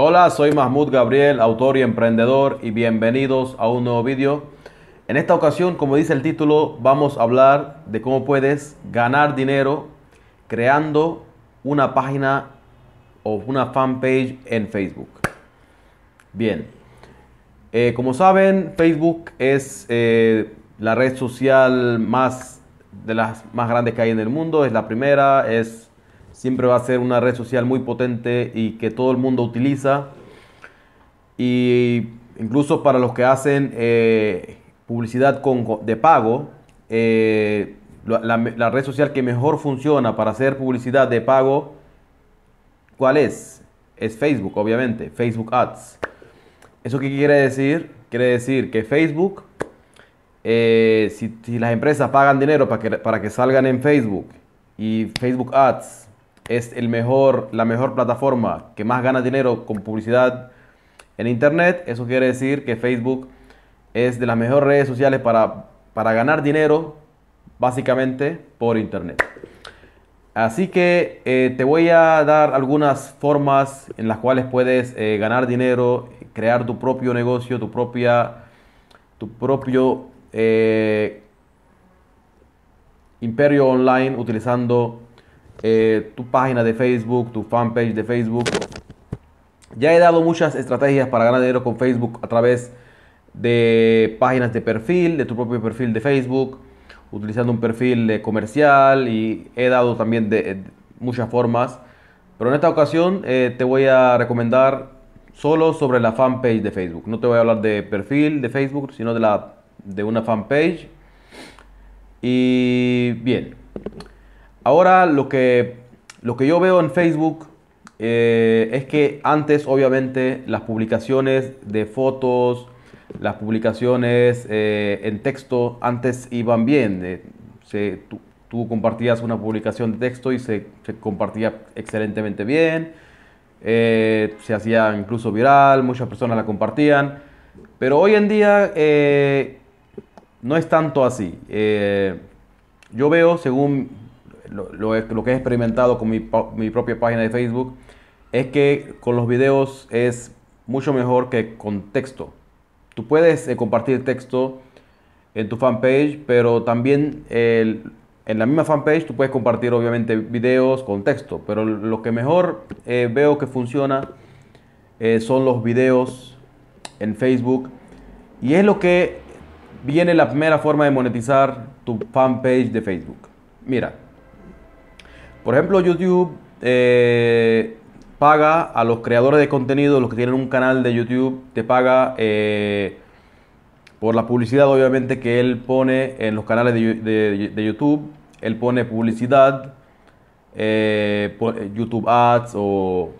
Hola, soy Mahmoud Gabriel, autor y emprendedor y bienvenidos a un nuevo vídeo. En esta ocasión, como dice el título, vamos a hablar de cómo puedes ganar dinero creando una página o una fanpage en Facebook. Bien, eh, como saben, Facebook es eh, la red social más de las más grandes que hay en el mundo. Es la primera, es siempre va a ser una red social muy potente y que todo el mundo utiliza. Y incluso para los que hacen eh, publicidad con, de pago, eh, la, red social que mejor funciona para hacer publicidad de pago, ¿cuál es? Es Facebook, obviamente, Facebook Ads. ¿Eso qué quiere decir? Quiere decir que Facebook, eh, si, las empresas pagan dinero para que, para que salgan en Facebook y Facebook Ads es el mejor, la mejor plataforma que más gana dinero con publicidad en Internet. Eso quiere decir que Facebook es de las mejores redes sociales para, para ganar dinero básicamente por Internet. Así que eh, te voy a dar algunas formas en las cuales puedes eh, ganar dinero, crear tu propio negocio, tu propia, tu propio eh, imperio online utilizando eh, tu página de Facebook, tu fanpage de Facebook. Ya he dado muchas estrategias para ganar dinero con Facebook a través de páginas de perfil, de tu propio perfil de Facebook, utilizando un perfil comercial y he dado también de, muchas formas. Pero en esta ocasión eh, te voy a recomendar solo sobre la fanpage de Facebook. No te voy a hablar de perfil de Facebook, sino de, la, de una fanpage. Y bien, Ahora lo que, lo que yo veo en Facebook eh, es que antes obviamente las publicaciones de fotos, las publicaciones eh, en texto antes iban bien. Eh, tú, compartías una publicación de texto y se, compartía excelentemente bien. se hacía incluso viral, muchas personas la compartían. Pero hoy en día no es tanto así. yo veo, según lo, que he experimentado con mi, propia página de Facebook es que con los videos es mucho mejor que con texto. Tú puedes eh, compartir texto en tu fanpage, pero también en la misma fanpage tú puedes compartir obviamente videos con texto, pero lo que mejor eh, veo que funciona eh, son los videos en Facebook y es lo que viene la primera forma de monetizar tu fanpage de Facebook. Mira, por ejemplo, YouTube eh, paga a los creadores de contenido, los que tienen un canal de YouTube, te paga eh, por la publicidad, obviamente, que él pone en los canales de, YouTube. Él pone publicidad, eh, YouTube Ads o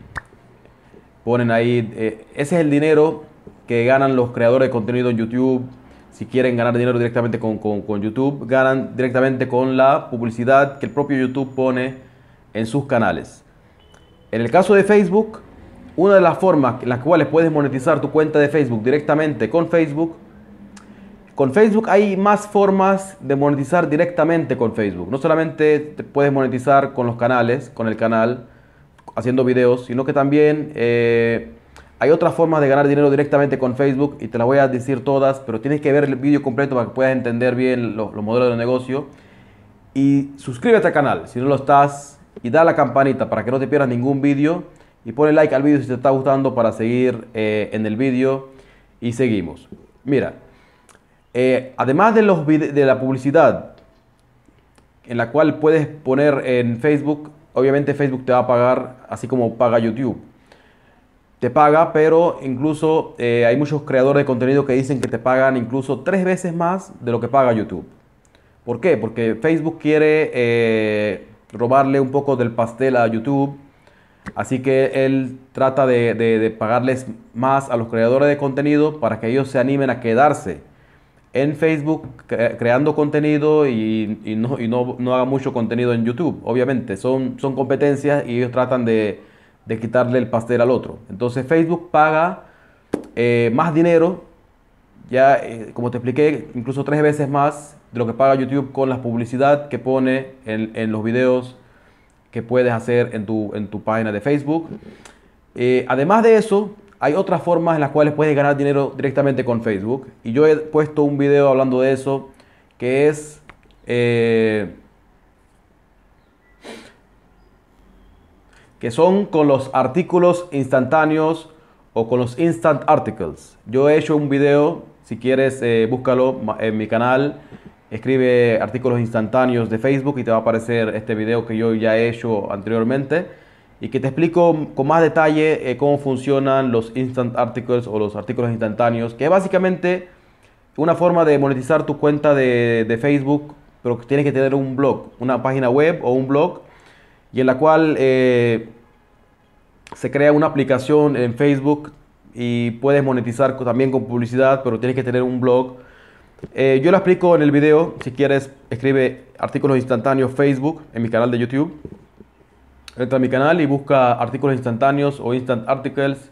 ponen ahí. ese es el dinero que ganan los creadores de contenido en YouTube. Si quieren ganar dinero directamente con, con YouTube, ganan directamente con la publicidad que el propio YouTube pone en sus canales. En el caso de Facebook, una de las formas en las cuales puedes monetizar tu cuenta de Facebook directamente con Facebook, con Facebook hay más formas de monetizar directamente con Facebook. No solamente te puedes monetizar con los canales, con el canal, haciendo videos, sino que también eh, hay otras formas de ganar dinero directamente con Facebook y te las voy a decir todas, pero tienes que ver el vídeo completo para que puedas entender bien los, los modelos de negocio. Y suscríbete al canal si no lo estás y da la campanita para que no te pierdas ningún vídeo y pone like al vídeo si te está gustando para seguir eh, en el vídeo y seguimos. Mira, eh, además de, los de la publicidad en la cual puedes poner en Facebook, obviamente Facebook te va a pagar así como paga YouTube. Te paga, pero incluso eh, hay muchos creadores de contenido que dicen que te pagan incluso tres veces más de lo que paga YouTube. ¿Por qué? Porque Facebook quiere robarle un poco del pastel a YouTube. Así que él trata de, pagarles más a los creadores de contenido para que ellos se animen a quedarse en Facebook creando contenido y, no, y no, haga mucho contenido en YouTube. Obviamente, son, son competencias y ellos tratan de, quitarle el pastel al otro. Entonces Facebook paga eh, más dinero, ya eh, como te expliqué, incluso tres veces más de lo que paga YouTube con la publicidad que pone en, los videos que puedes hacer en tu, en tu página de Facebook. Eh, además de eso, hay otras formas en las cuales puedes ganar dinero directamente con Facebook. Y yo he puesto un video hablando de eso, que es... Eh, que son con los artículos instantáneos o con los instant articles. Yo he hecho un video, si quieres eh, búscalo en mi canal, escribe artículos instantáneos de Facebook y te va a aparecer este video que yo ya he hecho anteriormente y que te explico con más detalle eh, cómo funcionan los instant articles o los artículos instantáneos, que es básicamente una forma de monetizar tu cuenta de, Facebook, pero que tienes que tener un blog, una página web o un blog, y en la cual eh, se crea una aplicación en Facebook y puedes monetizar también con publicidad, pero tienes que tener un blog. Eh, yo lo explico en el video, si quieres escribe artículos instantáneos Facebook en mi canal de YouTube entra a mi canal y busca artículos instantáneos o instant articles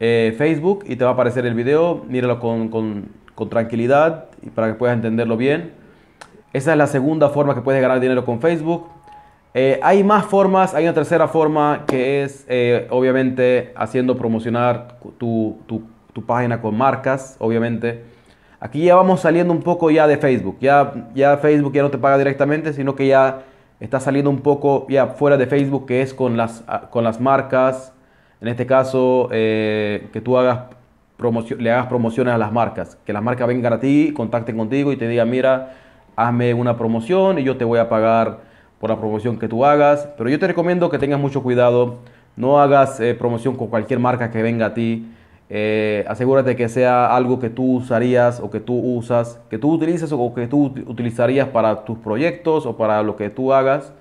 eh, Facebook y te va a aparecer el video. Míralo con, con, tranquilidad para que puedas entenderlo bien. Esa es la segunda forma que puedes ganar dinero con Facebook. Eh, hay más formas, hay una tercera forma que es obviamente haciendo promocionar tu, tu, tu, página con marcas, obviamente. Aquí ya vamos saliendo un poco ya de Facebook. Ya, ya Facebook ya no te paga directamente, sino que ya está saliendo un poco ya fuera de Facebook, que es con las, ah, con las marcas. En este caso, eh, que tú hagas le hagas promociones a las marcas. Que las marcas vengan a ti, contacten contigo y te digan, mira, hazme una promoción y yo te voy a pagar por la promoción que tú hagas. Pero yo te recomiendo que tengas mucho cuidado. No hagas eh, promoción con cualquier marca que venga a ti. Eh, asegúrate que sea algo que tú usarías o que tú usas, que tú utilices o que tú utilizarías para tus proyectos o para lo que tú hagas.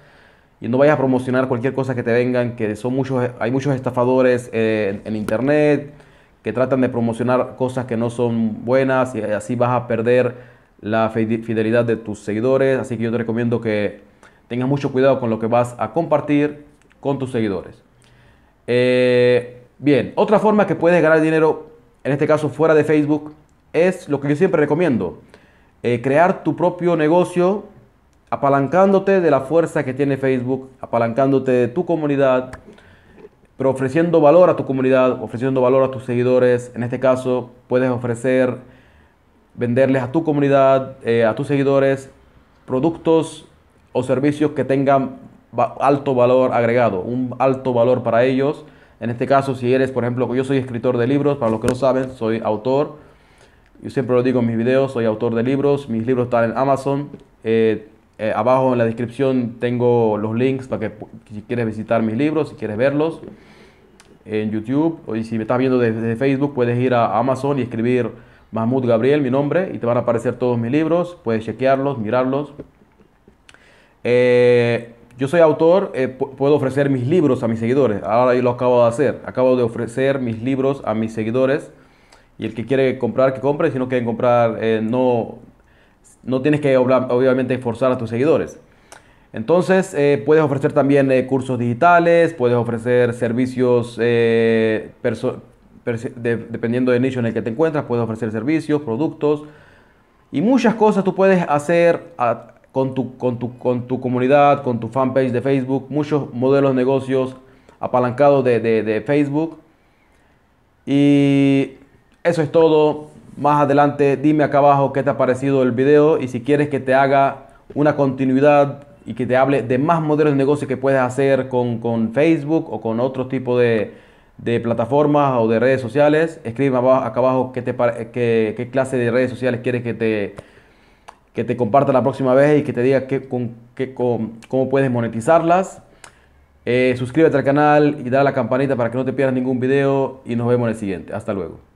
Y no vayas a promocionar cualquier cosa que te vengan, que son muchos, hay muchos estafadores eh, en, internet que tratan de promocionar cosas que no son buenas y así vas a perder la fidelidad de tus seguidores. Así que yo te recomiendo que tengas mucho cuidado con lo que vas a compartir con tus seguidores. Eh, Bien, otra forma que puedes ganar dinero, en este caso fuera de Facebook, es lo que yo siempre recomiendo. Eh, crear tu propio negocio apalancándote de la fuerza que tiene Facebook, apalancándote de tu comunidad, pero ofreciendo valor a tu comunidad, ofreciendo valor a tus seguidores. En este caso, puedes ofrecer, venderles a tu comunidad, eh, a tus seguidores, productos o servicios que tengan alto valor agregado, un alto valor para ellos en este caso, si eres, por ejemplo, yo soy escritor de libros, para los que no saben, soy autor. Yo siempre lo digo en mis videos, soy autor de libros. Mis libros están en Amazon. Eh, eh, abajo en la descripción tengo los links para que si quieres visitar mis libros, si quieres verlos en YouTube o si me estás viendo desde, Facebook, puedes ir a Amazon y escribir Mahmoud Gabriel, mi nombre, y te van a aparecer todos mis libros. Puedes chequearlos, mirarlos. Eh, yo soy autor, eh, puedo ofrecer mis libros a mis seguidores. Ahora yo lo acabo de hacer. Acabo de ofrecer mis libros a mis seguidores. Y el que quiere comprar, que compre. Si no quieren comprar, eh, no, no tienes que obviamente forzar a tus seguidores. Entonces, eh, puedes ofrecer también cursos digitales, puedes ofrecer servicios, dependiendo del nicho en el que te encuentras, puedes ofrecer servicios, productos y muchas cosas tú puedes hacer con tu, con tu, con tu comunidad, con tu fanpage de Facebook, muchos modelos de negocios apalancados de, de, Facebook. Y eso es todo. Más adelante dime acá abajo qué te ha parecido el video y si quieres que te haga una continuidad y que te hable de más modelos de negocio que puedes hacer con, con Facebook o con otro tipo de, de, plataformas o de redes sociales, escribe acá abajo qué, qué clase de redes sociales quieres que te que te comparta la próxima vez y que te diga qué, con, qué, cómo puedes monetizarlas. Eh, suscríbete al canal y dale a la campanita para que no te pierdas ningún video y nos vemos en el siguiente. Hasta luego.